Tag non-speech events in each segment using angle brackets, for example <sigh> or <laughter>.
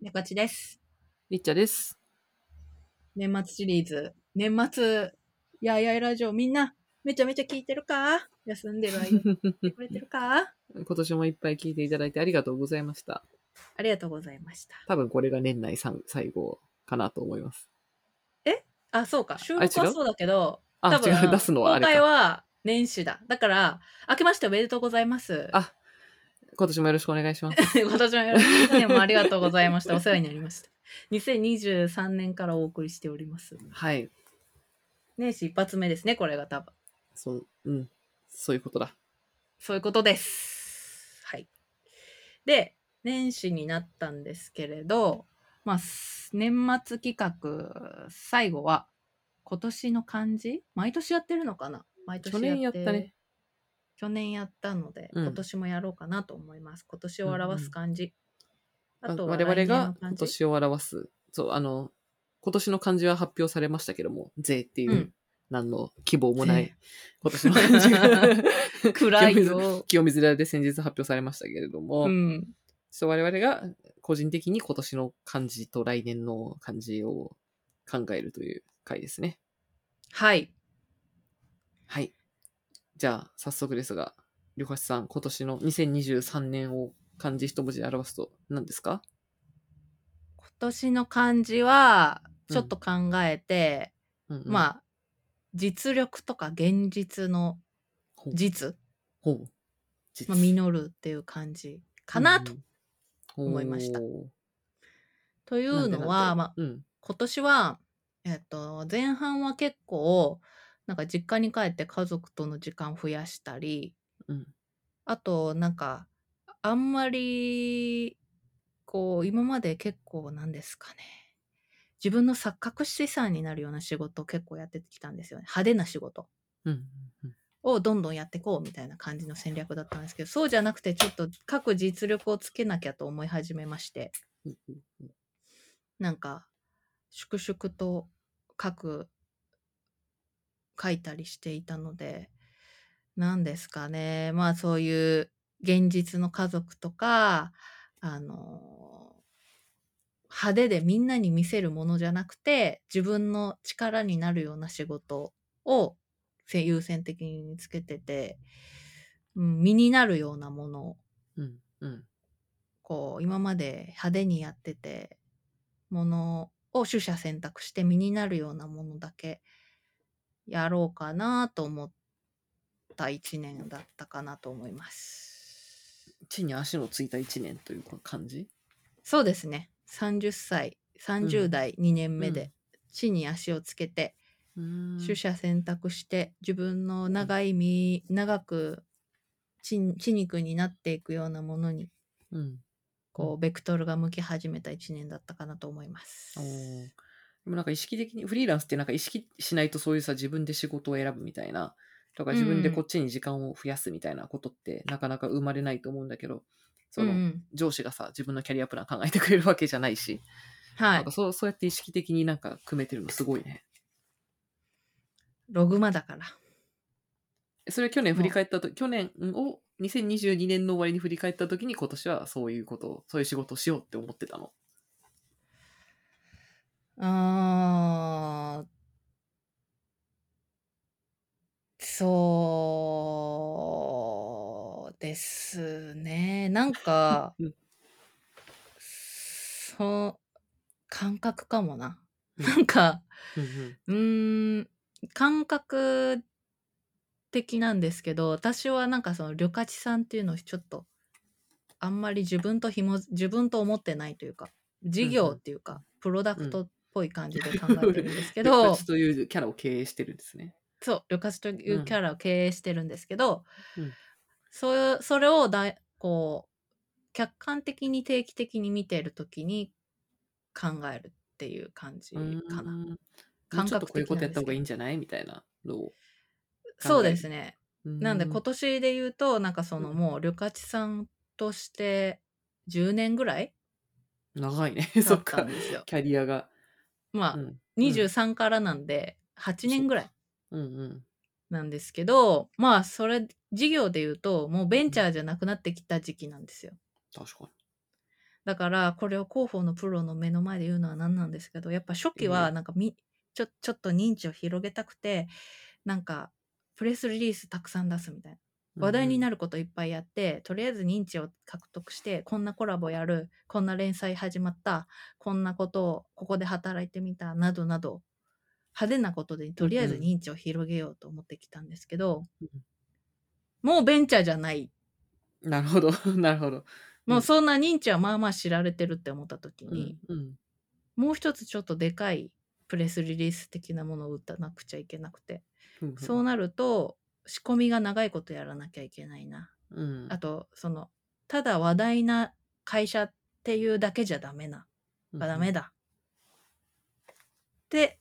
ねかちです。りっちゃです。年末シリーズ。年末、やいやいラジオみんな、めちゃめちゃ聞いてるか？休んでる間に聞いてくれてるか？<laughs> 今年もいっぱい聞いていただいてありがとうございました。ありがとうございました。多分これが年内さん最後かなと思います。あ、そうか。収あ違う？録はそうだけど、あ、違う、出すのはあれ公開か。は年始だ。だから、明けましておめでとうございます。あ今年もよろしくお願いします。<laughs> 今年もよろしく。去年もありがとうございました。お世話になりました。2023年からお送りしております。はい。年始一発目ですね、これが多分。そう、うん。そういうことだ。そういうことです。はい。で、年始になったんですけれど、まあ、す年末企画、最後は、今年の漢字？毎年やってるのかな？毎年去年やったね。去年やったので、うん今年もやろうかなと思います。今年を表す漢字。ああとは我々来年がの漢字今年を表す、そう、あの、今年の漢字は発表されましたけども、税っていう、うん何の希望もな税い今年の漢字が <laughs> 暗いよ。<laughs> 清水寺で先日発表されましたけれども、うん。そう我々が個人的に今年の漢字と来年の漢字を考えるという回ですね。はい。はい。じゃあ、早速ですが、りょかしさん、今年の2023年を漢字一文字で表すと何ですか？今年の漢字は、ちょっと考えて、うん。うんまあ、実力とか現実のほう。実、ほう。実まあ、実。るっていう感じかなと。うん思いました。ほというのは、まあ、うん。今年は、えっと、前半は結構、なんか実家に帰って家族との時間を増やしたり、うん。あと、なんか、あんまり、こう、今まで結構なんですかね。自分の錯覚資産になるような仕事を結構やってきたんですよね。派手な仕事。をどんどんやっていこうみたいな感じの戦略だったんですけどそうじゃなくてちょっと各実力をつけなきゃと思い始めましてなんか粛々と書く書いたりしていたので何ですかねまあそういう現実の家族とかあの派手でみんなに見せるものじゃなくて自分の力になるような仕事をせ優先的につけてて、うん、身になるようなものをうん。うん。こう今まで派手にやっててものを取捨選択して身になるようなものだけやろうかなと思った一年だったかなと思います。地に足のついた一年というか漢字そうですね。30歳30代2年目で地に足をつけてうん。取捨選択して自分の長い身、長く血血肉になっていくようなものにうん。こうベクトルが向き始めた一年だったかなと思います。お。ーでもなんか意識的に、フリーランスってなんか意識しないとそういうさ、自分で仕事を選ぶみたいな、とか自分でこっちに時間を増やすみたいなことってなかなか生まれないと思うんだけど、その、上司がさ、自分のキャリアプラン考えてくれるわけじゃないし、はいなんか。そうそうやって意識的になんか組めてるのすごいね。ログマだから。えそれ去年振り返ったと、去年を2022年の終わりに振り返った時に今年はそういうことを、そういう仕事をしようって思ってたの。あー。そうですね。なんかうん、そう、感覚かもな。うん。なんか、うんうーん、感覚的なんですけど、私はなんかその、旅客さんっていうのをちょっと、あんまり自分とひも、自分と思ってないというか、事業っていうか、プロダクトっぽい感じで考え <laughs> てるんですけ旅ど、客というキャラを経営してるんですね。そう、旅客といううんキャラを経営してるんですけど、うんそそれをだいこう客観的に定期的に見ているときに考えるっていう感じかな。感覚こういうことやった方がいいんじゃないみたいなのを。そうですね。うなんで今年で言うとなんかそのうんもう旅客さんとして10年ぐらい長いね。<laughs> だそっか。キャリアが。まあ、うん。23からなんで8年ぐらい。なんですけどまあそれ事業で言うともうベンチャーじゃなくなってきた時期なんですよ。確かだからこれを広報のプロの目の前で言うのは何なんですけどやっぱ初期はなんかみちょちょっと認知を広げたくてなんかプレスリリースたくさん出すみたいな話題になる。ることいっぱいやって、とりあえず認知を獲得してこんなコラボやるこんな連載始まったこんなことをここで働いてみたなどなど派手なことでとりあえず認知を広げようと思ってきたんですけど、うんもうベンチャーじゃないなるほど。<laughs> なるほど。もうそんな認知はまあまあ知られてるって思った時うんに、うん。もう一つちょっとでかいプレスリリース的なものを打たなくちゃいけなくて、そうなると仕込みが長いことやらなきゃいけないな。うんあとそのただ話題な会社っていうだけじゃダメな、あダメだって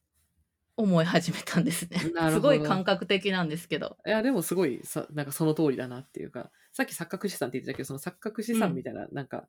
思い始めたんですね。すごい感覚的なんですけど。いや、でもすごいさ、なんかその通りだなっていうか、さっき錯覚資産って言ってたけど、その錯覚資産みたいな、なんか、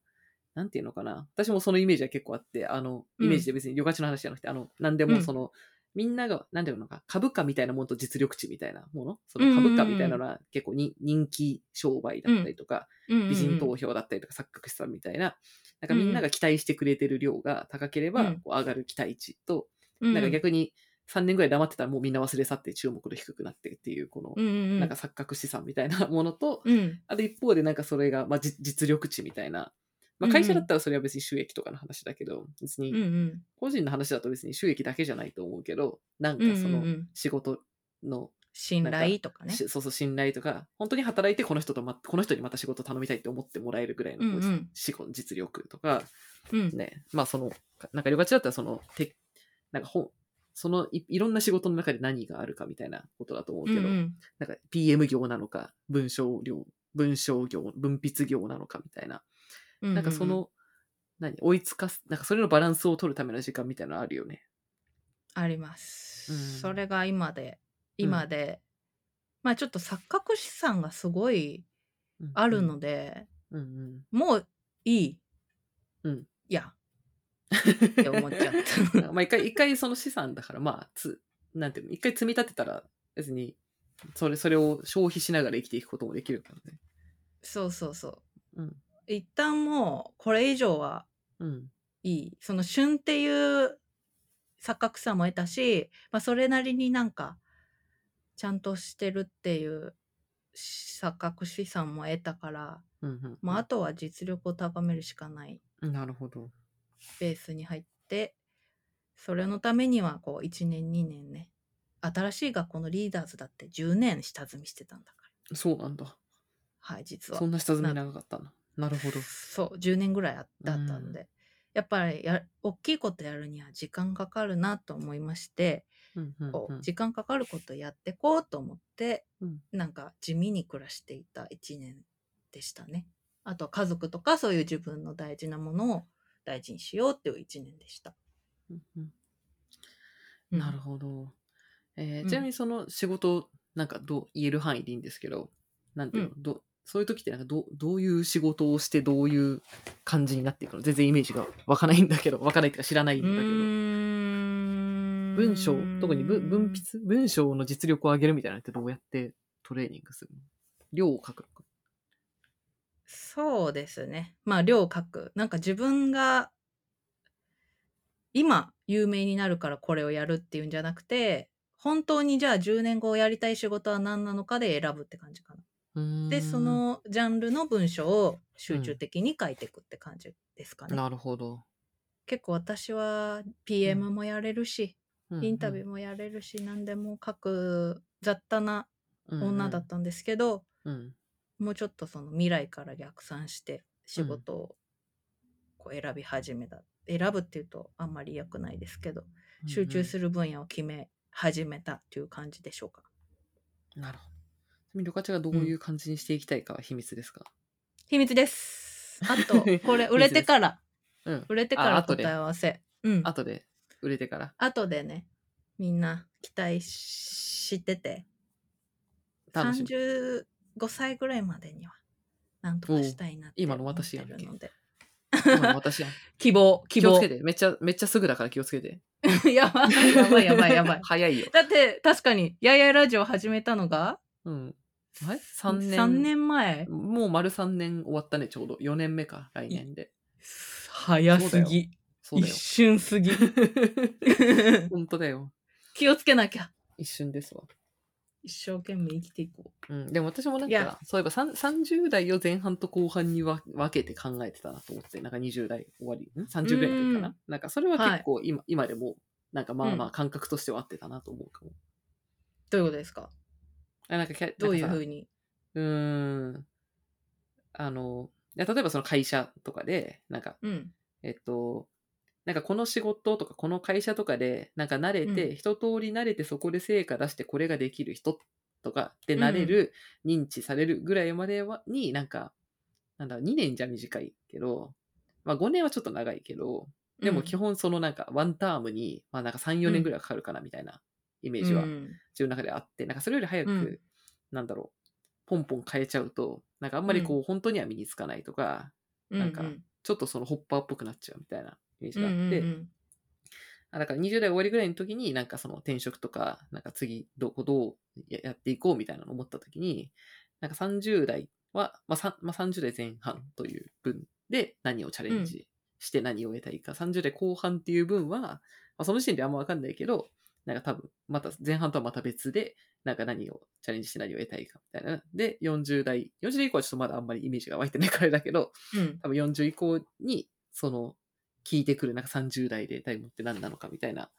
なんていうのかな。私もそのイメージは結構あって、あの、うんイメージで別に旅客地の話じゃなくて、あの、なんでもその、みんなが、なんていうのか、株価みたいなものと実力値みたいなもの、その株価みたいなのは結構に人気商売だったりとか、美人投票だったりとか、錯覚資産みたいな、なんかみんなが期待してくれてる量が高ければ、うん。こう上がる期待値と、うん。なんか逆に3年ぐらい黙ってたらもうみんな忘れ去って注目度低くなってっていう、この、なんか錯覚資産みたいなものと、うん。あと一方でなんかそれが、まあ、じ実力値みたいな。まあ、会社だったらそれは別に収益とかの話だけど、別にん個人の話だと別に収益だけじゃないと思うけど、なんかその仕事の、信頼とかね。しそうそう信頼とか、本当に働いてこの人と、ま、この人にまた仕事頼みたいって思ってもらえるぐらいのこううん。うん実力とか、うん。ね、まあその、なんか旅客地だったらその、てなんかほそのいいろんな仕事の中で何があるかみたいなことだと思うけど、うんうん。なんか PM 業なのか、文章量、文章業、文筆業なのかみたいな。うんなんかその、何、追いつかす、なんかそれのバランスを取るための時間みたいなのあるよね。あります、うん。それが今で今で、まあちょっと錯覚資産がすごいうん。あるので、うんうん。もういい、うん。いや。って思っちゃった。<laughs> まあ一回、一回その資産だから、まあ、つ、なんていうの、一回積み立てたら、別に、それ、それを消費しながら生きていくこともできるからね。そうそうそう。うん。一旦もうこれ以上はうん。いいその旬っていう錯覚さも得たし、まあ、それなりになんかちゃんとしてるっていう錯覚資産も得たから、うんうん。まあ、あとは実力を高めるしかないなるほど。ベースに入ってそれのためにはこう1年2年ね新しい学校のリーダーズだって10年下積みしてたんだからそうなんだ。はい実はそんな下積み長かったな。なるほど。そう10年ぐらいあだったんで、やっぱりや大きいことやるには時間かかるなと思いまして、うんうんこううん時間かかることやってこうと思って、うんなんか地味に暮らしていた1年でしたね。あと家族とかそういう自分の大事なものを大事にしようっていう1年でした。うんうんうんなるほど。えーうんちなみにその仕事、なんかどう言える範囲でいいんですけど、なんていうの、どそういう時ってなんかどどういう仕事をしてどういう感じになっていくの？全然イメージが湧かないんだけど、湧かないっていうか知らないんうだけど。文章、特に文文筆？文章の実力を上げるみたいなのってどうやってトレーニングするの？量を書くのか。そうですね。まあ、量を書く。なんか自分が今有名になるからこれをやるっていうんじゃなくて、本当にじゃあ10年後やりたい仕事は何なのかで選ぶって感じかな。で、そ、のジャンルの文章を集中的に書いていくって感じですかね。なるほど。結構私は PM もやれるし、インタビューーもやれるし、何でも書く雑多な女だったんですけど、うん。もうちょっとその未来から逆算して仕事をこう選び始めた、選ぶっていうとあんまり良くないですけど、集中する。る分野を決め始めたっていう感じでしょうか。なるほど。ちなみに旅客がどういう感じにしていきたいかは秘密ですか、秘密です。あと、これ <laughs> 売れてから、うん。売れてからあ後で答え合わせ。うん。後で売れてから。後でね、みんな期待してて、楽しみ。35歳ぐらいまでには、なんとかしたいなって今の私やん思ってるので。今の私やん。<laughs> 希望、希望気をつけ。て。めっちゃ、めっちゃすぐだから気をつけて。<laughs> やばい、やばい、やばい、やばい。早いよ。だって、確かに、ややラジオ始めたのが、うん。あれ ?3 年。3年前？もう丸3年終わったね、ちょうど。4年目か、来年で。早すぎ。一そうだよ。瞬すぎ。<laughs> 本当だよ。気をつけなきゃ。一瞬ですわ。一生懸命生きていこうん、でも私もなんか、そういえばさん30代を前半と後半にわ分けて考えてたなと思って、なんか20代終わり、ん ?30 ぐらいの時かな？うんなんかそれは結構今,、今でも、なんかまあまうあ感覚としては合ってたなと思うかも。う。どういうことですか？あなんかどういうふうに？うーん。あの、いや例えばその会社とかで、なんか、うん。えっと、なんかこの仕事とかこの会社とかで、なんか慣れて、うん一通り慣れてそこで成果出してこれができる人とかで慣れる、認知されるぐらいまでは、になんか、なんだ、2年じゃ短いけど、まあ5年はちょっと長いけど、でも基本そのなんかワンタームに、まあなんか3、4年ぐらいかかるかなみたいなイメージは。うん。自分の中であって、なんかそれより早く、うん。なんだろう、ポンポン変えちゃうと、なんかあんまりこう、本当には身につかないとか、なんかううちょっとそのホッパーっぽくなっちゃうみたいなイメージうんがあって、うんだから20代終わりぐらいの時に、なんかその転職とか、なんか次どこどうややっていこうみたいなのを思った時に、なんか30代は、まあさまあ、30代前半という分で何をチャレンジして何を得たいか、30代後半っていう分は、まあ、その時点であんま分かんないけど、なんか多分、また前半とはまた別で、なんか何をチャレンジして何を得たいかみたいな。で、40代、40代以降はちょっとまだあんまりイメージが湧いてないからだけど、うん多分40以降に、その、聞いてくる、なんか30代でタイムって何なのかみたいな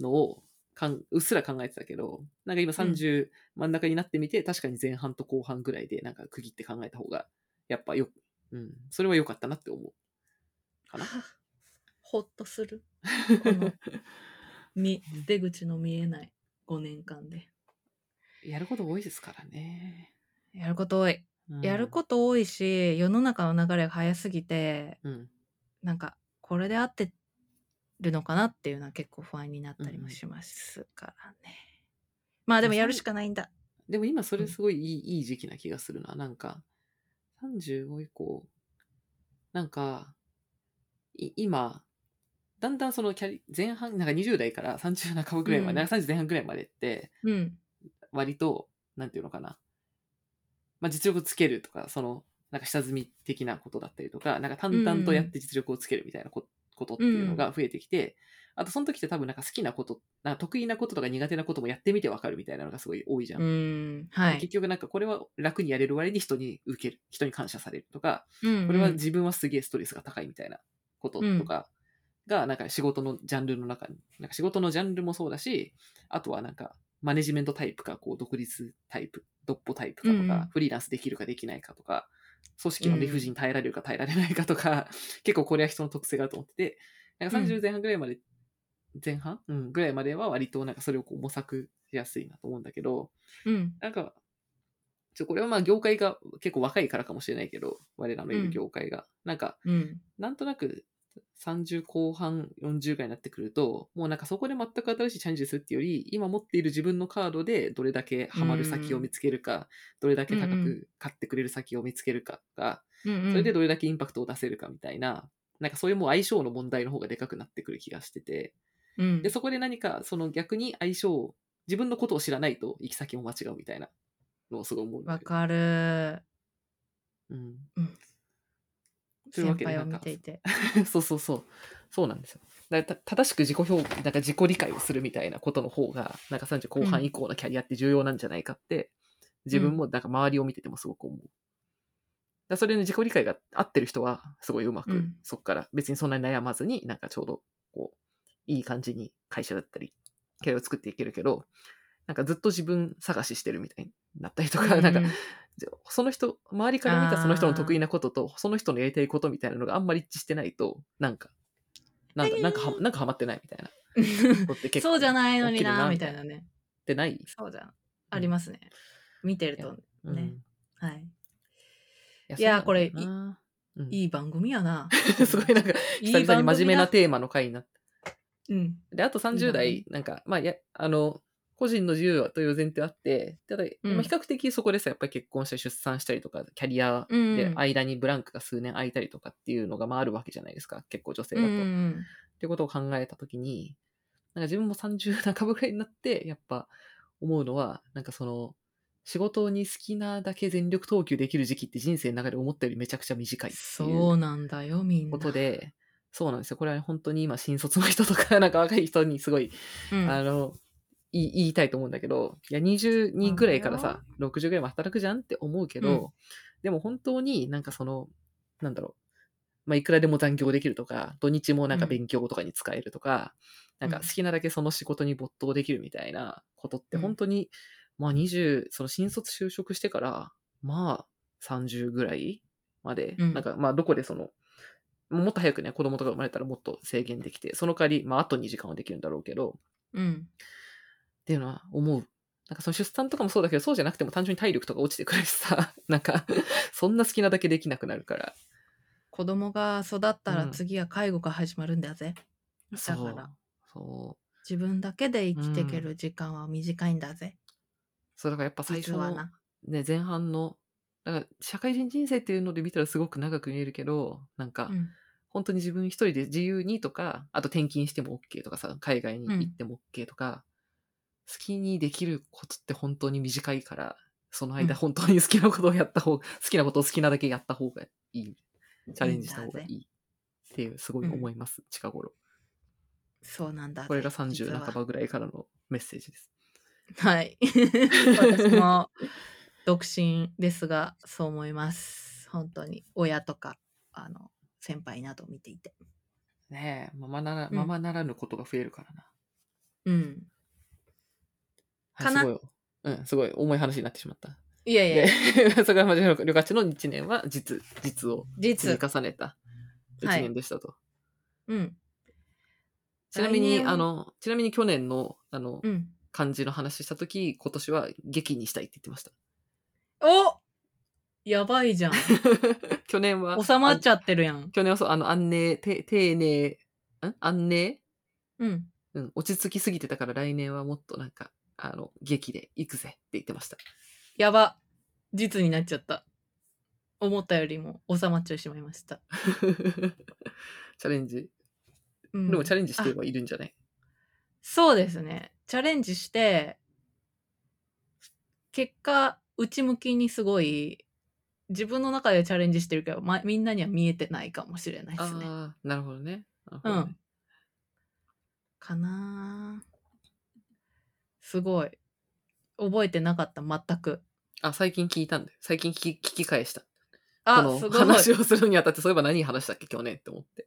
のをかん、うっすら考えてたけど、なんか今30真ん中になってみて、確かに前半と後半ぐらいで、なんか区切って考えた方が、やっぱよ、うん、それは良かったなって思う。かな。ほっとする。<laughs> み出口の見えない5年間で。やること多いですからね。やること多い。うんやること多いし、世の中の流れが早すぎて、うん。なんか、これで合ってるのかなっていうのは結構不安になったりもしますからね。まあでもやるしかないんだ。でも今それすごいいい,、いい時期な気がするな。なんか、35以降、なんか、い今、だんだんそのキャリ前半、なんか20代から30半ばぐらいまで、うんなんか30前半ぐらいまでって、うん。割と、なんていうのかな。まあ実力つけるとか、その、なんか下積み的なことだったりとか、なんか淡々とやって実力をつけるみたいなこことっていうのが増えてきて、あとその時って多分なんか好きなこと、なんか得意なこととか苦手なこともやってみてわかるみたいなのがすごい多いじゃん。うん。はい。結局なんかこれは楽にやれる割に人に受ける、人に感謝されるとか、うんこれは自分はすげえストレスが高いみたいなことうんとかが、なんか仕事のジャンルの中に、なんか仕事のジャンルもそうだし、あとはなんかマネジメントタイプか、こう独立タイプ、独歩タイプかとか、うんうんフリーランスできるかできないかとか、組織の理不尽耐えられるか耐えられないかとか、結構これは人の特性があると思ってて、なんか30前半ぐらいまで、前半、うん、ぐらいまでは割となんかそれをこう模索しやすいなと思うんだけど、うん。なんか、ちょこれはまあ業界が結構若いからかもしれないけど、我らのいる業界が。なんか、うん。なんとなく30後半、40ぐらいになってくると、もうなんかそこで全く新しいチャレンジするっていうより、今持っている自分のカードでどれだけハマる先を見つけるか、どれだけ高うんうく買ってくれる先を見つけるかとか、うん。それでどれだけインパクトを出せるかみたいな、なんかそういうもう相性の問題の方がでかくなってくる気がしてて、うんで、そこで何かその逆に相性を、自分のことを知らないと行き先も間違うみたいなのをすごい思う。わかる。うん。うんというわ先輩をけでなんか見ていて。<laughs> そうそうそう。そうなんですよ。だからた正しく自己評価、なんか自己理解をするみたいなことの方が、なんか30後半以降のキャリアって重要なんじゃないかって、自分もなんか周りを見ててもすごく思う。だからそれの自己理解が合ってる人は、すごいうまく、うんそこから別にそんなに悩まずに、なんかちょうど、こう、いい感じに会社だったり、キャリアを作っていけるけど、なんかずっと自分探ししてるみたいになったりとか、なんか、その人、周りから見たその人の得意なことと、その人のやりたいことみたいなのがあんまり一致してないと、なんか、なんだ、なんかは、なんかハマってないみたいな <laughs> そうじゃないのにな、みみたいなね。ってないそうじゃん。ありますね。見てると。うんねはい。いいやこれそうなんだよなうんいい番組やな。<laughs> すごいなんか、い <laughs> い久々に真面目な番テーマの回になって。組だ。うん。で、あと30いい番代、なんか、まあ、や、あの、個人の自由という前提あって、ただ、うんまあ比較的そこでさ、やっぱり結婚したり出産したりとか、キャリアうんで間にブランクが数年空いたりとかっていうのがまああるわけじゃないですか、結構女性だと。うんうんってことを考えたときに、なんか自分も30半ばぐらいになって、やっぱ思うのは、なんかその、仕事に好きなだけ全力投球できる時期って人生の中で思ったよりめちゃくちゃ短いっていそううなんだよ、みんな。ことで、そうなんですよ。これは本当に今、新卒の人とか、なんか若い人にすごい、うん。あの、言い言いたいと思うんだけど、いや、22ぐらいからさ、60ぐらいも働くじゃんって思うけど、うん。でも本当になんかその、なんだろう、まあ、いくらでも残業できるとか、土日もなんか勉強とかに使えるとか、なんか好きなだけその仕事に没頭できるみたいなことってうん。本当に、まあ20、その新卒就職してから、まあ30ぐらいまで、うん。なんかまあどこでその、もっと早くね、子供とか生まれたらもっと制限できて、その代わり、まああと2時間はできるんだろうけど、うん。っていうのは思う。なんかその出産とかもそうだけど、そうじゃなくても単純に体力とか落ちてくるしさ、<laughs> なんか、そんな好きなだけできなくなるから。子供が育ったらうん次は介護が始まるんだぜ。だそうから。そう。自分だけで生きていける時間は短いんだぜ。そうだからやっぱ最初の。ね、前半の、だから社会人人生っていうので見たらすごく長く見えるけど、なんか、うん。本当に自分一人で自由にとか、あと転勤しても OK とかさ、海外に行っても OK とか、好きにできることって本当に短いから、その間うん本当に好きなことをやった方、好きなことを好きなだけやった方がいい。チャレンジした方がいい。っていう、すごい思います、近頃。そうなんだぜ。これが実30は半ばぐらいからのメッセージです。はい。<laughs> 私も独身ですが、そう思います。本当に。親とか、あの、先輩など見ていて。ねえ、ままなら、うんままならぬことが増えるからな。うん。はいかなすごい、うん、すごい重い話になってしまった。いやいやで、<laughs> そこはまじ旅客地の1年は実、実を実積み。重ねた1はい年でしたと。うん。ちなみに、あの、ちなみに去年の、あの、うん。漢字の話したとき、今年は劇にしたいって言ってました。おやばいじゃん。<laughs> 去年は、収まっちゃゃってるやん。去年はそう、あの、安寧、て丁寧、ん？安寧？うん。うん、落ち着きすぎてたから来年はもっとなんか、あの、劇で行くぜって言ってました。やば。実になっちゃった。思ったよりも収まっちゃいしまいました。<laughs> チャレンジ？うん、でもチャレンジしてあはいるんじゃない？そうですね。チャレンジして、結果、内向きにすごい、自分の中でチャレンジしてるけど、ま、みんなには見えてないかもしれないですね。ああ、なるほどね。なるほどねうん。かなぁすごい。覚えてなかった、全く。あ、最近聞いたんだよ。最近聞き聞き返した。あ、このすごい。話をするにあたって、そういえば何話したっけ？<laughs> 去年って思って。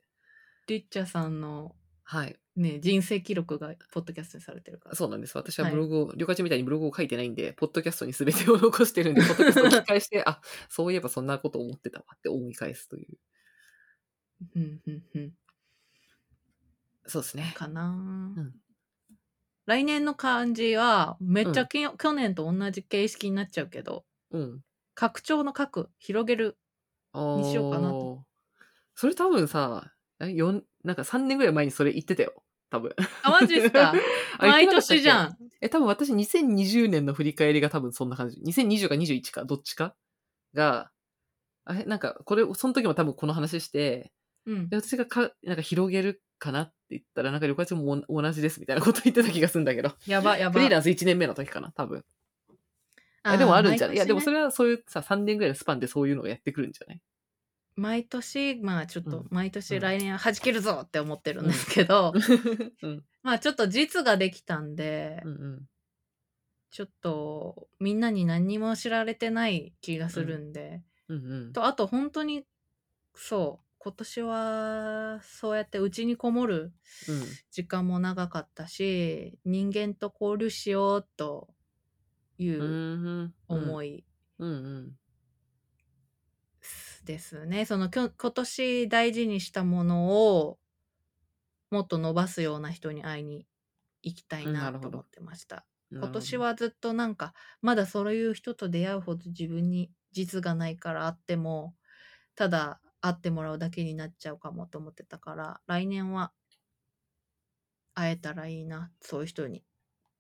リッチャさんのはい。ね、人生記録がポッドキャストにされてるから。そうなんです。私ははいブログを、りょかちみたいにブログを書いてないんで、ポッドキャストに全てを残してるんで、<laughs> ポッドキャストを聞き返して、あ、そういえばそんなこと思ってたわって思い返すという。うん、うん、うん。そうですね。かなぁうん来年の漢字は、めっちゃき、去年と同じ形式になっちゃうけど、うん。拡張の拡、広げる。あにしようかなとーそれ多分さ、え四なんか3年ぐらい前にそれ言ってたよ。多分。あ、マジっすか？<laughs> 毎言ってなかったっけ？年じゃん。え、多分私2020年の振り返りが多分そんな感じ。2020か21か、どっちかが、あれなんか、これ、その時も多分この話して、うんで。私がか、なんか広げるかなって言ったら、なんか、旅客も同じですみたいなこと言ってた気がするんだけど。やば、やば。フリーランス1年目の時かな、多分。あでもあるんじゃない、いや、でもそれ。れはそういうさ、3年ぐらいのスパンでそういうのがやってくるんじゃない？毎年、まあちょっとうん、毎年うん来年は弾けるぞって思ってるんですけど、<laughs> うん。まあちょっと実ができたんで、うんうん。ちょっとみんなに何にも知られてない気がするんで、うんうん。とあと本当にそう今年はそうやってうちにこもるうん。時間も長かったし人間と交流しようといううん思い。ですね。その今年大事にしたものをもっと伸ばすような人に会いに行きたいなと思ってました。今年、はずっとなんかまだそういう人と出会うほど自分に実がないから会ってもただ会ってもらうだけになっちゃうかもと思ってたから来年は会えたらいいなそういう人に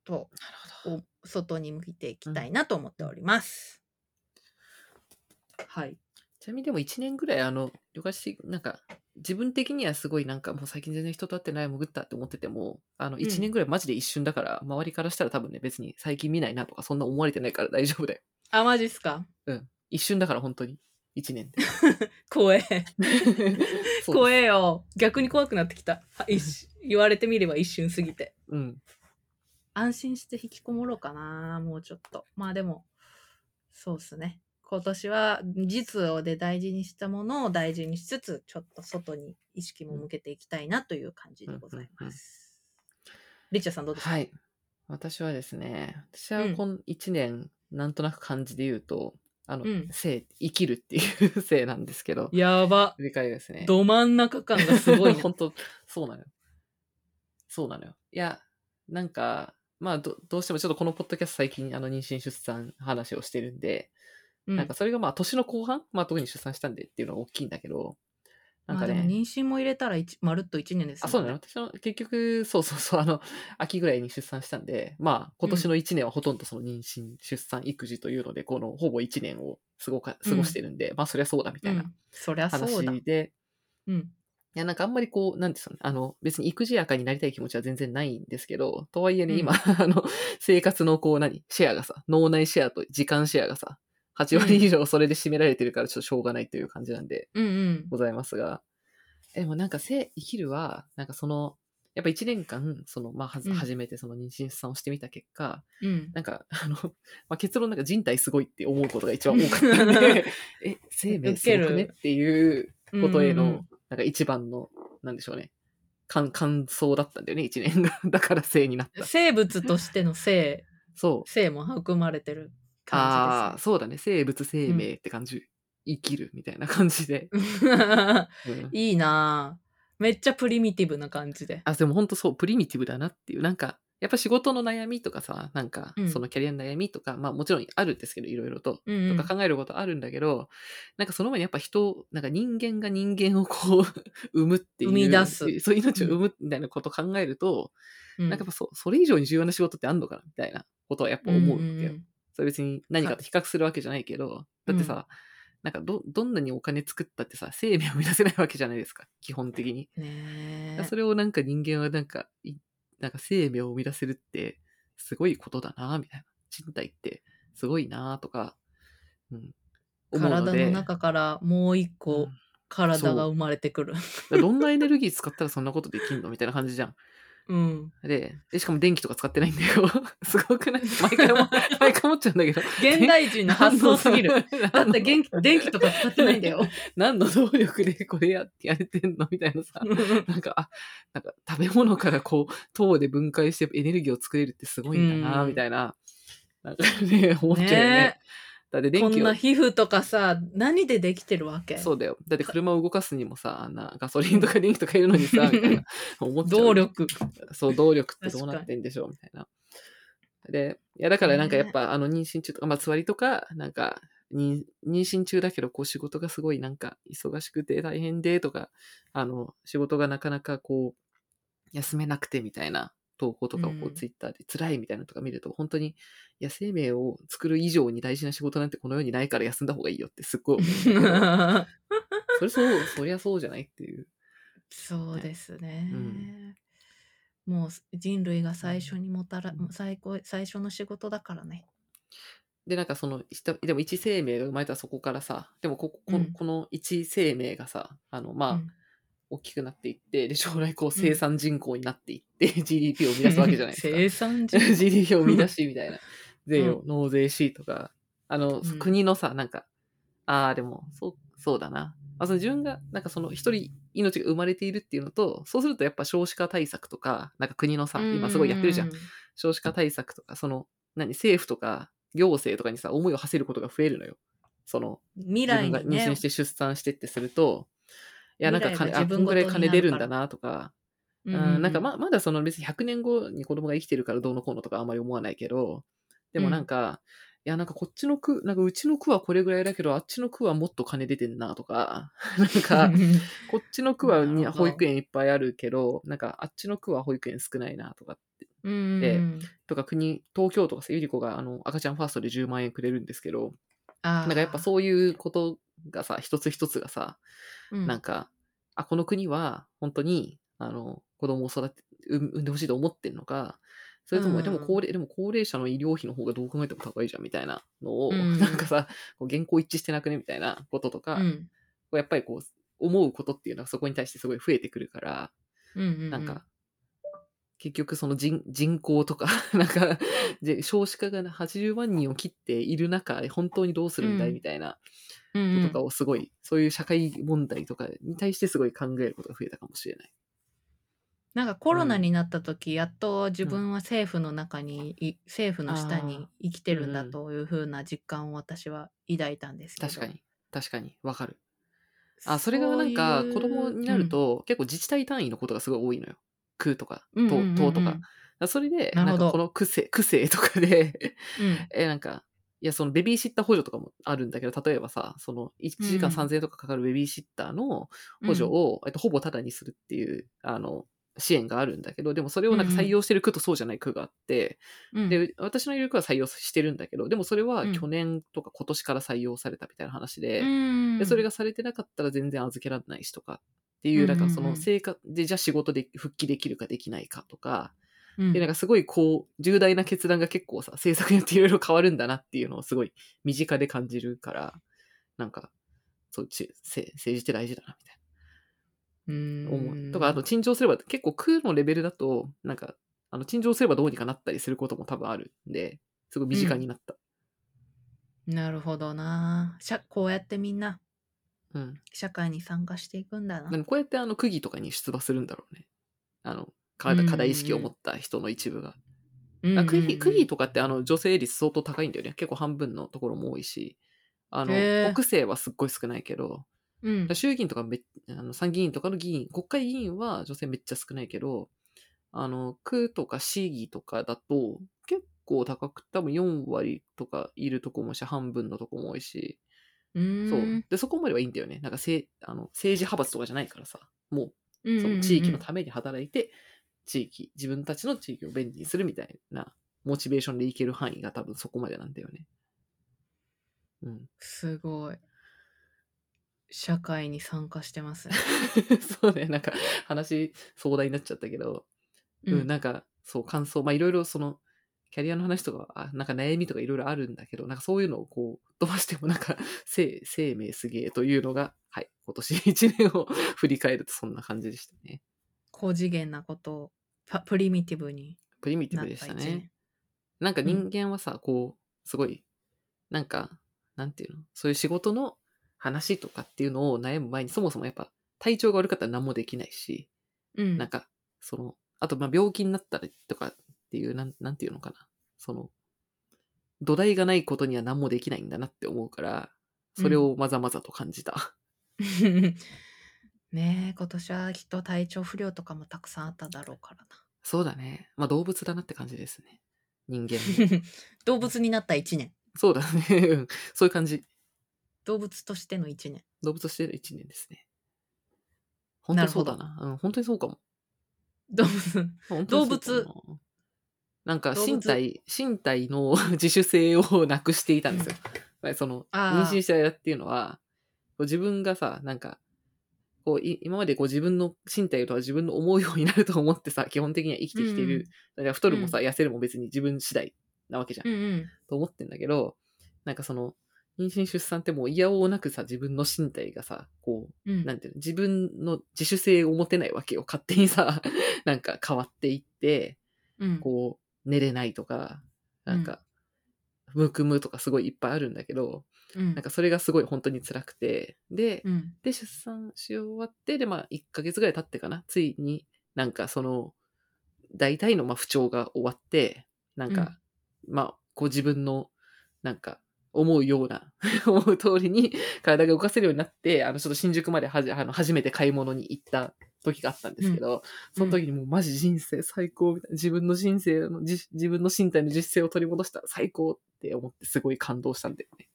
と外に向いていきたいなと思っております。はい。ちなみにでも1年ぐらい、あの、旅客し、なんか、自分的にはすごいなんかもう最近全然人と会ってない潜ったって思ってても、あの、ん1年ぐらいマジで一瞬だから、周りからしたら多分ね、別に最近見ないなとかそんな思われてないから大丈夫だよ。あマジっすか？うん。一瞬だから本当に。1年。<laughs> 怖え。<laughs> 怖えよ。逆に怖くなってきた。言われてみれば一瞬過ぎて。うん。安心して引きこもろうかな、もうちょっと。まあでも、そうっすね。今年は実をで大事にしたものを大事にしつつ、ちょっと外に意識も向けていきたいなという感じでございます。リッチャーさんどうですか、はい。私はですね、私はうんこの1年、なんとなく漢字で言うと、あの、うん生、生きるっていう生なんですけど、やば。振り返りですね。ど真ん中感がすごいな。<laughs> 本当そうなのよ。そうなのよ。いや、なんか、まあど、どうしてもちょっとこのポッドキャスト最近、あの、妊娠出産話をしてるんで、うんなんかそれがまあ、年の後半、まあ、特に出産したんでっていうのが大きいんだけど、なんかね、まあ妊娠も入れたら一まるっと1年ですあ、そうなの私の、結局、そうそうそう、あの、秋ぐらいに出産したんで、まあ、今年の1年はほとんどその妊娠、出産、育児というので、この、ほぼ1年を過ごか、過ごしてるんで、まあ、そりゃそうだみたいなうん、そりゃそうだ。話で、うん。いや、なんかあんまりこう、なんですよね。あの、別に育児やかになりたい気持ちは全然ないんですけど、とはいえね、うん。今、あの、生活のこう、何シェアがさ、脳内シェアと時間シェアがさ、8割以上それで占められてるからちょっとしょうがないという感じなんで、うんうん。ございますが、えでもなんか生、生きるは、なんかその、やっぱ1年間、その、まあ、初めてその妊娠出産をしてみた結果、うん。なんか、あの、<laughs> まあ、結論なんか人体すごいって思うことが一番多かったんで、<laughs> え、生命すごくねっていうことへの、なんか一番の、なんでしょうね、感感想だったんだよね、1年が。<laughs> だから生になった。生物としての性、そう。性も含まれてるあ感あー、そうだね。生物生命って感じ。生きるみたいな感じで。じですね。うんいいなぁ。めっちゃプリミティブな感じで。あ、でも本当そう、プリミティブだなっていう。なんか、やっぱ仕事の悩みとかさ、なんかうん、そのキャリアの悩みとか、まあもちろんあるんですけど、いろいろと。うんうんとか考えることあるんだけど、なんかその前にやっぱ人、なんか人間が人間をこう、<laughs> 生むっていう。生み出すそう、命を生むみたいなことを考えると、うんなんかやっぱそそれ以上に重要な仕事ってあんのかなみたいなことはやっぱ思うわけよ。んんんそれ別に何かと比較するわけじゃないけど、だってさ、なんかど、どんなにお金作ったってさ、生命を生み出せないわけじゃないですか、基本的に。ねえそれをなんか人間はなんか、いなんか生命を生み出せるって、すごいことだな、みたいな。人体ってすごいな、とか、うん。思うので体の中からもう一うん個体が生まれてくる。だからどんなエネルギー使ったらそんなことできんの？みたいな感じじゃん。うん。で、でしかも電気とか使ってないんだよ。<laughs> すごくない？<laughs> 毎回も、<laughs> 毎回思っちゃうんだけど。現代人の発想すぎる。だって電気電気とか使ってないんだよ。何の動力でこれややれてんの？みたいなさ。なんか、あ、なんか食べ物からこう、糖で分解してエネルギーを作れるってすごいんだな、うんみたいな。なんかね、思っちゃうよね。ねだって電気をこんな、皮膚とかさ、何でできてるわけ？そうだよ。だって車を動かすにもさ、あんなガソリンとか電気とかいるのにさ、みたいな。<laughs> 思っちゃう。動。力。そう、動力ってどうなってんでしょう、みたいな。で、いや、だからなんかやっぱ、あの、妊娠中とか、まあ、つわりとか、なんか、妊妊娠中だけど、こう、仕事がすごいなんか、忙しくて大変で、とか、あの、仕事がなかなかこう、休めなくてみたいな投稿とかをこううんツイッターで辛いみたいなのとか見ると、本当に、いや、生命を作る以上に大事な仕事なんてこの世にないから休んだ方がいいよってすっごい思うんだけど、<laughs> それそう、そりゃそうじゃないっていう。そうですね。うんもう人類が最初にもたら、最高最初の仕事だからね。で、なんかその、一でも一生命が生まれたらそこからさ、でもこここの一生命がさ、あの、まあ、うん大きくなっていって、で、将来こう生産人口になっていって、<laughs> GDP を生み出すわけじゃないですか。生産人 GDP <laughs> を生み出しみたいな。税を納税しとか、あの、うん国のさ、なんか、ああ、でも、そう、そうだな。まあ、その自分が、なんかその一人命が生まれているっていうのと、そうするとやっぱ少子化対策とか、なんか国のさ、今すごいやってるじゃん。。少子化対策とか、その、何、政府とか行政とかにさ、思いを馳せることが増えるのよ。その、未自分が来にね妊娠して出産してってすると、いや、なんか金、あ、こんぐらい金出るんだなとか、ううん。なんかままだその別に100年後に子供が生きてるからどうのこうのとかあんまり思わないけど、でもなんか、いやなんかこっちの区、なんかうちの区はこれぐらいだけど、あっちの区はもっと金出てんなとか、<laughs> なんか、<laughs> こっちの区は保育園いっぱいあるけど、なんかあっちの区は保育園少ないなとかって、うんでとか国、東京とかさ、ゆり子があの赤ちゃんファーストで10万円くれるんですけど、ななんかやっぱそういうことがさ、一つ一つがさ、うんなんか、あ、この国は本当に、あの、子供を育て、産産んでほしいと思ってんのか、それとも、うんでも高齢、でも高齢者の医療費の方がどう考えても高いじゃんみたいなのを、うん <laughs> なんかさ、こう原稿一致してなくねみたいなこととか、こうん。うやっぱりこう、思うことっていうのはそこに対してすごい増えてくるから、うんうんうん。なんか、結局その人人口とか、<laughs> なんか、で少子化が80万人を切っている中、本当にどうするんだいうんみたいなととかをすごい、そういう社会問題とかに対してすごい考えることが増えたかもしれない。なんかコロナになった時、やっと自分は政府の中に、い政府の下に生きてるんだうんうんというふうな実感を私は抱いたんですけど。確かに。確かに。わかる。あ、それがなんか子供になる、と、結構自治体単位のことがすごい多いのよ。区とか、うんうんうんうん党党とか。それで、なんかこの区政、区政とかで、うんうん <laughs> え、なんか、いや、そのベビーシッター補助とかもあるんだけど、例えばさ、その1時間うん。3000円とかかかるベビーシッターの補助を、えっと、ほぼタダにするっていう、あの、支援があるんだけど、でもそれをなんか採用してる区とそうじゃない区があって、うん。で、私のいる区は採用してるんだけど、でもそれはうん。去年とか今年から採用されたみたいな話で、うん。でそれがされてなかったら全然預けられないしとかっていう、なんかその生活で、じゃあ仕事で復帰できるかできないかとか、うんで、なんかすごいこう、重大な決断が結構さ、政策によっていろいろ変わるんだなっていうのをすごい身近で感じるから、なんか、そう、ちせ政治って大事だな、みたいうんな思う。とか、あと、陳情すれば、結構空のレベルだと、なんか、あの、陳情すればどうにかなったりすることも多分あるんで、すごい身近になった。なるほどなしゃこうやってみんなうん。社会に参加していくんだな。でもこうやってあの、区議とかに出馬するんだろうね。あの、課題意識を持った人の一部が。区議、区議とかってあの女性率相当高いんだよね。結構半分のところも多いし。あの、国政はすっごい少ないけど、うん衆議院とかめあの参議院とかの議員、国会議員は女性めっちゃ少ないけど、あの、区とか市議とかだと結構高く、多分4割とかいるとこもし、半分のとこも多いし、そう。で、そこまではいいんだよね。なんかせあの政治派閥とかじゃないからさ、もう、うんうんうんその地域のために働いて、地域、自分たちの地域を便利にするみたいな、モチベーションでいける範囲が多分そこまでなんだよね。うん。すごい。社会に参加してますね。<laughs> そうね、なんか話壮大になっちゃったけど、うん、なんかそう感想、まあいろいろその、キャリアの話とか、あなんか悩みとかいろいろあるんだけど、なんかそういうのをこう飛ばしてもなんか生生命すげえというのが、はい、今年1年を <laughs> 振り返るとそんな感じでしたね。高次元なことをパプリミティブにプリミティブでした。ね。なんか人間はさ、こう、すごい、なんか、なんていうのそういう仕事の話とかっていうのを悩む前に、そもそもやっぱ体調が悪かったら何もできないし、うんなんか、その、あと、まあ病気になったりとかっていう、なんなんていうのかな。その、土台がないことには何もできないんだなって思うから、それをまざまざと感じた。<laughs> ねえ今年はきっと体調不良とかもたくさんあっただろうからそうだね。まあ動物だなって感じですね。人間 <laughs> 動物になった一年そうだね。うんそういう感じ。動物としての一年動物としてる一年ですね。本当にそうだな。うん、本当にそうかも。動物 <laughs> 本当にそうかもななんか動物身体、身体の <laughs> 自主性をなくしていたんですよ。まあその、妊あー娠した間っていうのは、こう自分がさ、なんか、こうい今までこう自分の身体とは自分の思うようになると思ってさ、<laughs> 基本的には生きてきてる。だから太るもさ、痩せるも別に自分次第なわけじゃん。うんうんと思ってんだけど、なんかその、妊娠出産ってもう嫌おうなくさ、自分の身体がさ、こう、うんなんていうの、自分の自主性を持てないわけよ。勝手にさ、<laughs> なんか変わっていって、うんこう、寝れないとか、なんか、むくむとかすごいいっぱいあるんだけど、うん。なんかそれがすごい本当に辛くて、で、うん。で、出産し終わって、で、まあ、1ヶ月ぐらい経ってかな、ついになんかその、大体のまあ不調が終わって、なんか、まあ、こう自分の、なんか、思うような、<laughs> 思う通りに体が動かせるようになって、あの、ちょっと新宿まではじあの初めて買い物に行った時があったんですけど、その時にもうマジ人生最高みたいな、自分の人生の、じ自分の身体の実性を取り戻したら最高って思ってすごい感動したんだよね。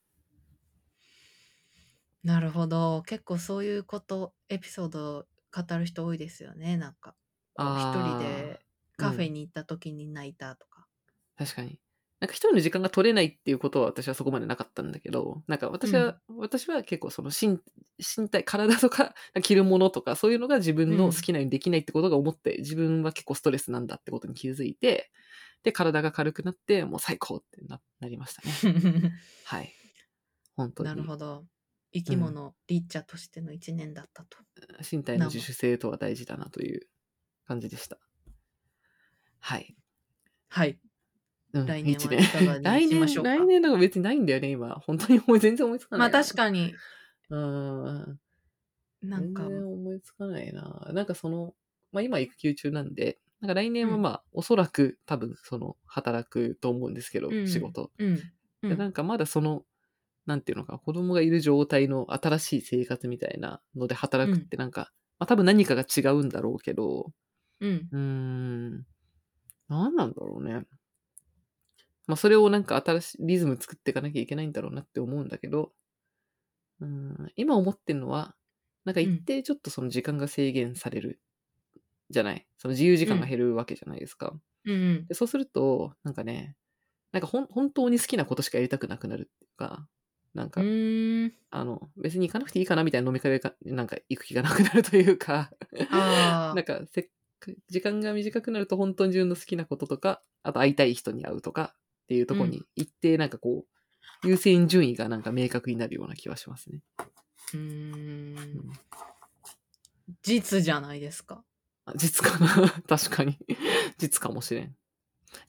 なるほど結構そういうことエピソード語る人多いですよねなんかこう一人でカフェに行った時に泣いたとか、確かに。なんか一人の時間が取れないっていうことは私はそこまでなかったんだけど、なんか私は、私は結構その身身体、体とか <laughs> 着るものとかそういうのが自分の好きなようにできないってことが思って、自分は結構ストレスなんだってことに気づいて、で、体が軽くなって、もう最高ってななりましたね。<laughs> はい。本当に。なるほど。生き物、リッチャとしての一年だったと。身体の自主性とは大事だなという感じでした。はい。はい。うん、来年一はいかが来年、に <laughs> しましょうか？来年なんか別にないんだよね、今。本当に全然思いつかないな。まあ確かに、うん。なんか全、然思いつかないな。なんかその、まあ今育休中なんで、なんか来年はうんまあ、おそらく多分その、働くと思うんですけど、うん仕事。うん。うんでなんかまだその、なんていうのか、子供がいる状態の新しい生活みたいなので働くってなんか、まあ多分何かが違うんだろうけど、うん。うーん、何なんだろうね。まあそれをなんか新しいリズム作っていかなきゃいけないんだろうなって思うんだけど、うーん、今思ってるのは、なんか一定ちょっとその時間が制限されるじゃない？その自由時間が減るわけじゃないですか。うん。でそうすると、なんかね、なんか本当に好きなことしかやりたくなくなるっていうか、なんうか。あの、別に行かなくていいかなみたいな飲み会が、なんか行く気がなくなるというか、あなんかせっか時間が短くなると本当に自分の好きなこととか、あと会いたい人に会うとかっていうところに一定なんかこう、優先順位がなんか明確になるような気はしますね。あ。うーんうん。実じゃないですか。あ実かな <laughs> 確かに。実かもしれん。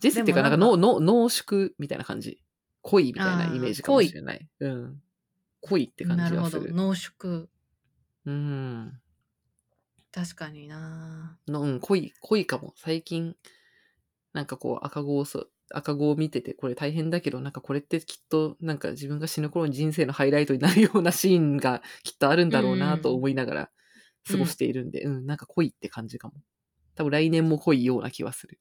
実っていうか、なんか濃縮みたいな感じ。濃いみたいなイメージかもしれない。うん。濃いって感なるほど。じがする。濃縮。うん。確かになのうん、濃い、濃いかも。最近、なんかこう赤子をそ、赤子を見てて、これ大変だけど、なんかこれってきっと、なんか自分が死ぬ頃に人生のハイライトになるようなシーンがきっとあるんだろうなと思いながら過ごしているんで、うん、なんか濃いって感じかも。多分来年も濃いような気はする。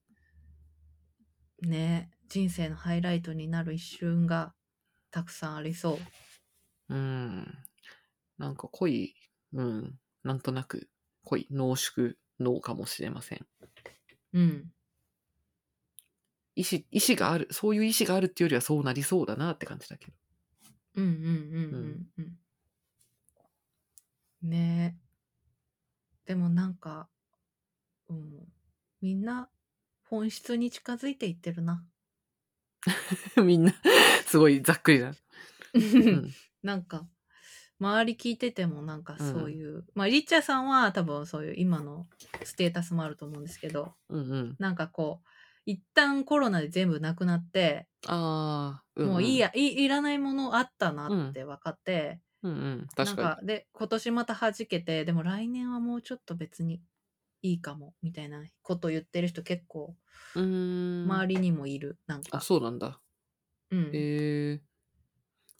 ね人生のハイライトになる一瞬がたくさんありそう。うん。なんか濃い、うん、なんとなく濃い、濃縮脳かもしれません。うん。意志、意志がある、そういう意志があるっていうよりはそうなりそうだなって感じだけど。うんうんうんうんうん。ねえ。でもなんか、うん、みんな本質に近づいていってるな。<laughs> みんな、すごいざっくりだ。うん。<laughs> なんか周り聞いててもなんかそういう、まあリッチャーさんは多分そういう今のステータスもあると思うんですけどうんうん。なんかこう一旦コロナで全部なくなって、ああ、んんもういい。やいいらないものあったなって分かって、うんうん。なん確かかで今年また弾けてでも来年はもうちょっと別にいいかもみたいなこと言ってる人結構に。うーん。周りにもいる、なんかあ、そうなんだ。うん、へえ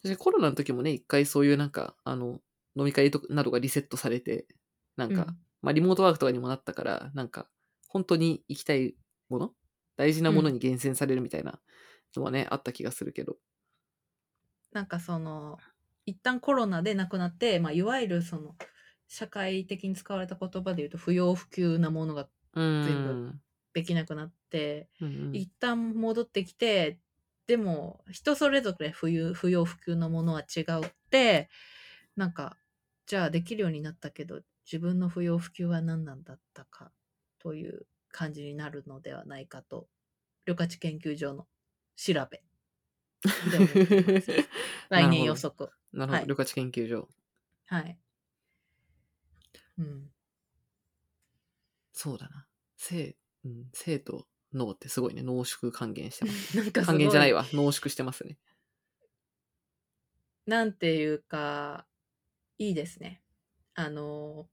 私コロナの時もね、一回そういうなんか、あの、飲み会とかなどがリセットされて、なんか、うんまあリモートワークとかにもなったから、なんか、本当に行きたいもの大事なものに厳選されるみたいなのはね、あった気がするけど。なんかその一旦コロナでなくなって、まあ、いわゆるその社会的に使われた言葉で言うと不要不急なものが。全できなくなって、うんうん一旦戻ってきてでも人それぞれ不要不要不急なものは違うってなんかじゃあできるようになったけど自分の不要不急は何なんだったかという感じになるのではないかと旅客地研究所の調べ <laughs> 来年予測なるほど。はい旅客地研究所。はい。うん。そうだな。生、うん、生と脳ってすごいね、濃縮還元してます。<laughs> な還元じゃないわ。濃縮してますね。なんていうか、いいですね。あの、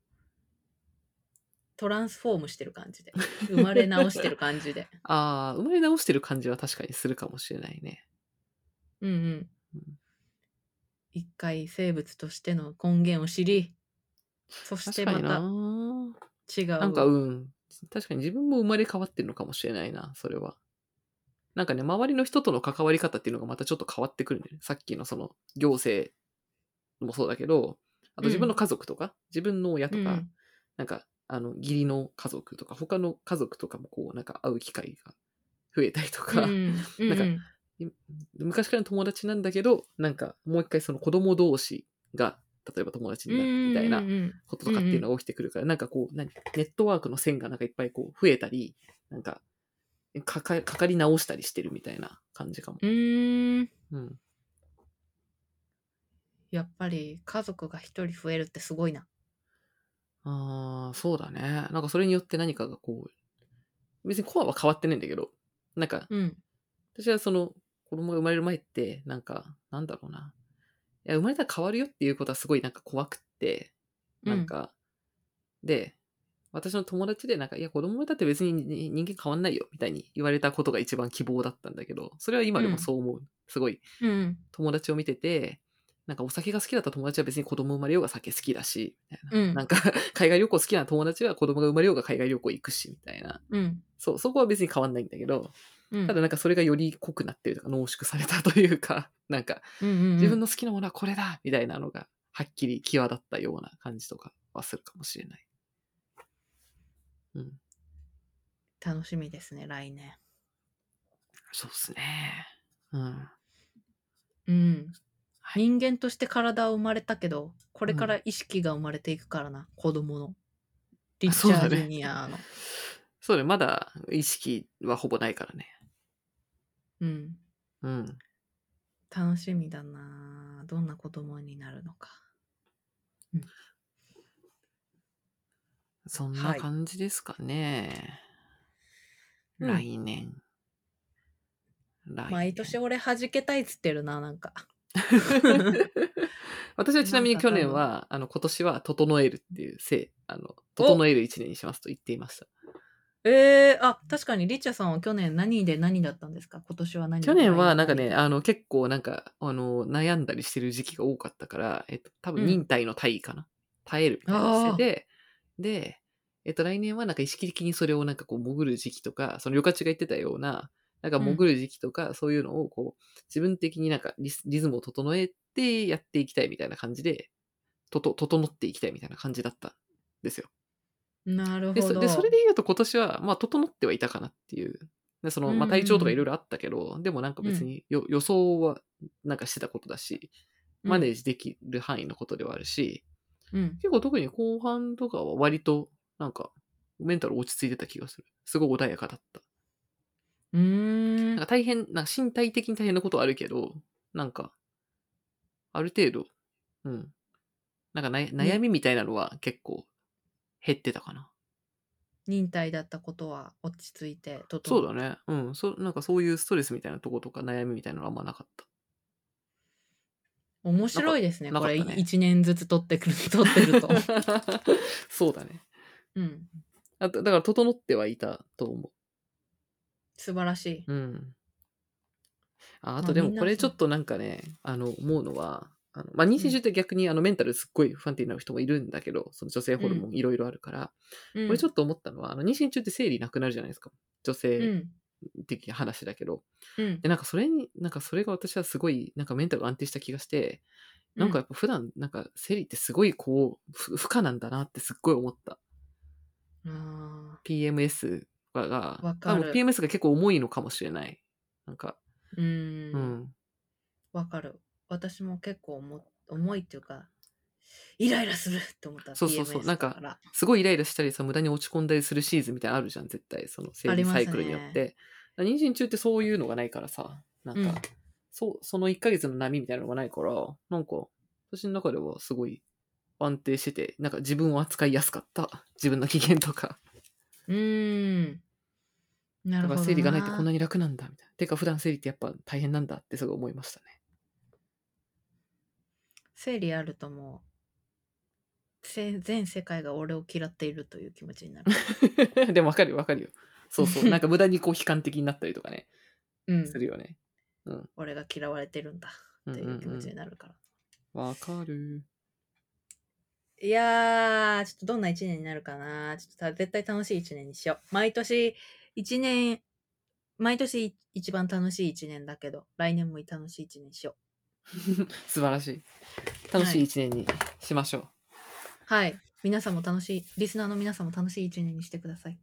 トランスフォームしてる感じで。生まれ直してる感じで。<laughs> ああ、生まれ直してる感じは確かにするかもしれないね。うんうんうん。一回生物としての根源を知り、そしてまにた違う。な。なんか、うん。確かに自分も生まれ変わってるのかもしれないな、それは。なんかね、周りの人との関わり方っていうのがまたちょっと変わってくるんだよね。さっきのその行政もそうだけど、あと自分の家族とか、自分の親とか、うんなんか、あの、義理の家族とか、他の家族とかもこう、なんか会う機会が増えたりとか、うんうん <laughs> なんかい昔からの友達なんだけど、なんかもう一回その子供同士が、例えば友達になるみたいなこととかっていうのが起きてくるから、なんかこう、何ネットワークの線がなんかいっぱいこう増えたり、なんか、かかかかり直したりしてるみたいな感じかも。うーん。うん。やっぱり家族が一人増えるってすごいな。ああ、そうだね。なんかそれによって何かがこう、別にコアは変わってないんだけど、なんか、うん。私はその、子供が生まれる前って、なんか、なんだろうな。いや、生まれたら変わるよっていうことはすごいなんか怖くって、なんか、で、私の友達でなんか、いや、子供生まれたって別にに人間変わんないよ、みたいに言われたことが一番希望だったんだけど、それは今でもそう思う。すごい、うん。友達を見てて、なんかお酒が好きだった友達は別に子供生まれようが酒好きだし、みたいな。うんなんか、<laughs> 海外旅行好きな友達は子供が生まれようが海外旅行行くし、みたいな。うん。そう、そこは別に変わんないんだけど、うん。ただなんかそれがより濃くなってるとか濃縮されたというか、<laughs> なんかうんうんうん、自分の好きなものはこれだみたいなのがはっきり際立ったような感じとかはするかもしれない。うん。楽しみですね、来年。そうですね。うん。うん。はい人間として体は生まれたけど、これから意識が生まれていくからな、子供の。リッチャー・ジそうだねュニアの。<laughs> そうね、まだ意識はほぼないからね。うん。うん。楽しみだなどんな子供になるのか。そんはない感じですかね。うん来年。来年毎年俺弾けたいっつってるな、なんか。<laughs> 私はちなみに去年なんは、あの、今年は整えるっていうせい、あの、整える一年にしますと言っていました。えー、あ、確かにリッチャーさんは去年何で何だったんですか？今年は何で去年はなんかね、何あの、結構なんか、あの、悩んだりしてる時期が多かったから、えっと、多分うん。忍耐の体位かな。耐えるみたいなしてて、で、えっと、来年はなんか意識的にそれをなんかこう潜る時期とか、その、よかちが言ってたような、なんか潜る時期とか、そういうのをこう、自分的になんかリズムを整えてやっていきたいみたいな感じで、とと、整っていきたいみたいな感じだったんですよ。で、なるほど。そでそれで言うと今年は、まあ、整ってはいたかなっていう。でその、まあ、体調とかいろいろあったけど、でもなんか別によ、予想はなんかしてたことだし、マネージできる範囲のことではあるし、うん。結構特に後半とかは割と、なんか、メンタル落ち着いてた気がする。すごい穏やかだった。うーんなんか大変、なんか身体的に大変なことはあるけど、なんか、ある程度、うん。なんかな悩みみたいなのは結構減ってたかな。忍耐だったことは落ち着いて整そうだね。うん。そなんかそういうストレスみたいなとことか悩みみたいなのはあんまなかった。面白いですね。これなかなかったね1年ずつ取ってくる、<laughs> 取ってると。<laughs> そうだね。うん。あとだから、整ってはいたと思素晴らしい。う。うん。ああまあとでもみんなこれちょっとなんかね、あの、思うのは、あのまあ、妊娠中って逆にあのメンタルすっごい不安定になる人もいるんだけど、その女性ホルモンいろいろあるから、うん、これちょっと思ったのは、あの妊娠中って生理なくなるじゃないですか。女う性ん。的な話だけど。うん。で、なんかそれに、なんかそれが私はすごい、なんかメンタルが安定した気がして、なんかやっぱ普段、なんか生理ってすごいこう、ふ負荷なんだなってすっごい思った。うん、あ PMS とかが、わかる多分 PMS が結構重いのかもしれない。なんか、ーうん。うん。わかる。私も結構重重いっていうか、イライラするって思った。そうそうそう PMS なんかすごいイライラしたりさ、無駄に落ち込んだりするシーズンみたいなのあるじゃん、絶対。その生理サイクルによって。妊娠中ってそういうのがないからさ、なんか、うんそう、その1ヶ月の波みたいなのがないから、なんか、私の中ではすごい安定してて、なんか自分を扱いやすかった。自分の機嫌とか。うーん。なるほどな。だから生理がないってこんなに楽なんだ、みたいな。てか普段生理ってやっぱ大変なんだってすごい思いました生理あるともう、せ全世界が俺を嫌っているという気持ちになる。ね。<laughs> でもわかるよ、わかるよ。そうそう。<laughs> なんか無駄にこう悲観的になったりとかね、うんす。るよね。うん。俺が嫌われてるんだうんっていう気持ちうんになるから。うんわかる。いやー、ちょっとどんな一年になるかな。ちょっとた絶対楽しい一年にしよう。毎年一年、毎年一番楽しい一年だけど、来年も楽しい一年にしよ <laughs> 素晴らしい。楽しい一年にしましょう。う。はい。皆さんも楽しい、リスナーの皆さんも楽しい一年にしてください。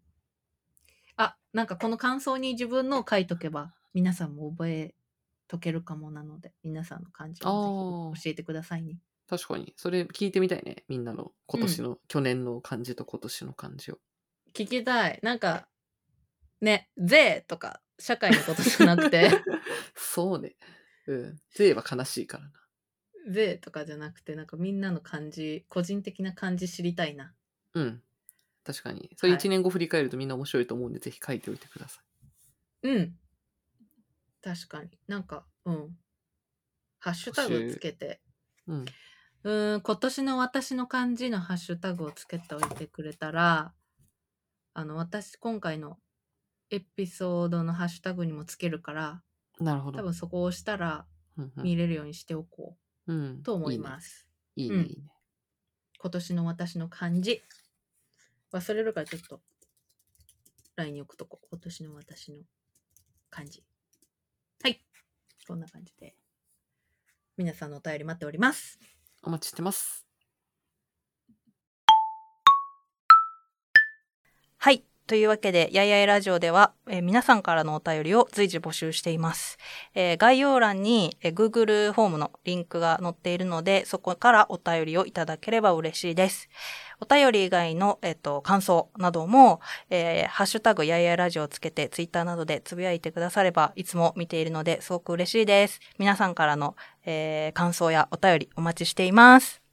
あ、なんかこの感想に自分のを書いとけば、皆さんも覚えとけるかもなので、皆さんの感じをぜひ教えてくださいね。確かに。それ聞いてみたいね。みんなの今年の、去年の漢字と今年の漢字を。聞きたい。なんか、ね、税とか社会のことじゃなくて、<laughs> そうね。うん。税は悲しいからな。税とかじゃなくて、なんかみんなの感じ、個人的な感じ知りたいな。うん。確かに。それはい1年後振り返るとみんな面白いと思うんで、ぜひ書いておいてください。うん。確かに。なんか、うん。ハッシュタグつけて、うん。うーん、今年の私の漢字のハッシュタグをつけておいてくれたら、あの、私、今回のエピソードのハッシュタグにもつけるから、なるほど。多分そこを押したらうんうん見れるようにしておこうんうと思います。いいね。いいね、いいね。今年の私の漢字。忘れるからちょっと LINE に置くとこ。今年の私の漢字。はい。こんな感じで。皆さんのお便り待っております。お待ちしてます。というわけで、やいやいラジオでは、えー皆さんからのお便りを随時募集しています。えー概要欄に、えー Google フォームのリンクが載っているので、そこからお便りをいただければ嬉しいです。お便り以外の、えっ、と、感想なども、えーハッシュタグやいやいラジオをつけて、ツイッターなどでつぶやいてくだされば、いつも見ているので、すごく嬉しいです。皆さんからの、えー感想やお便りお待ちしています。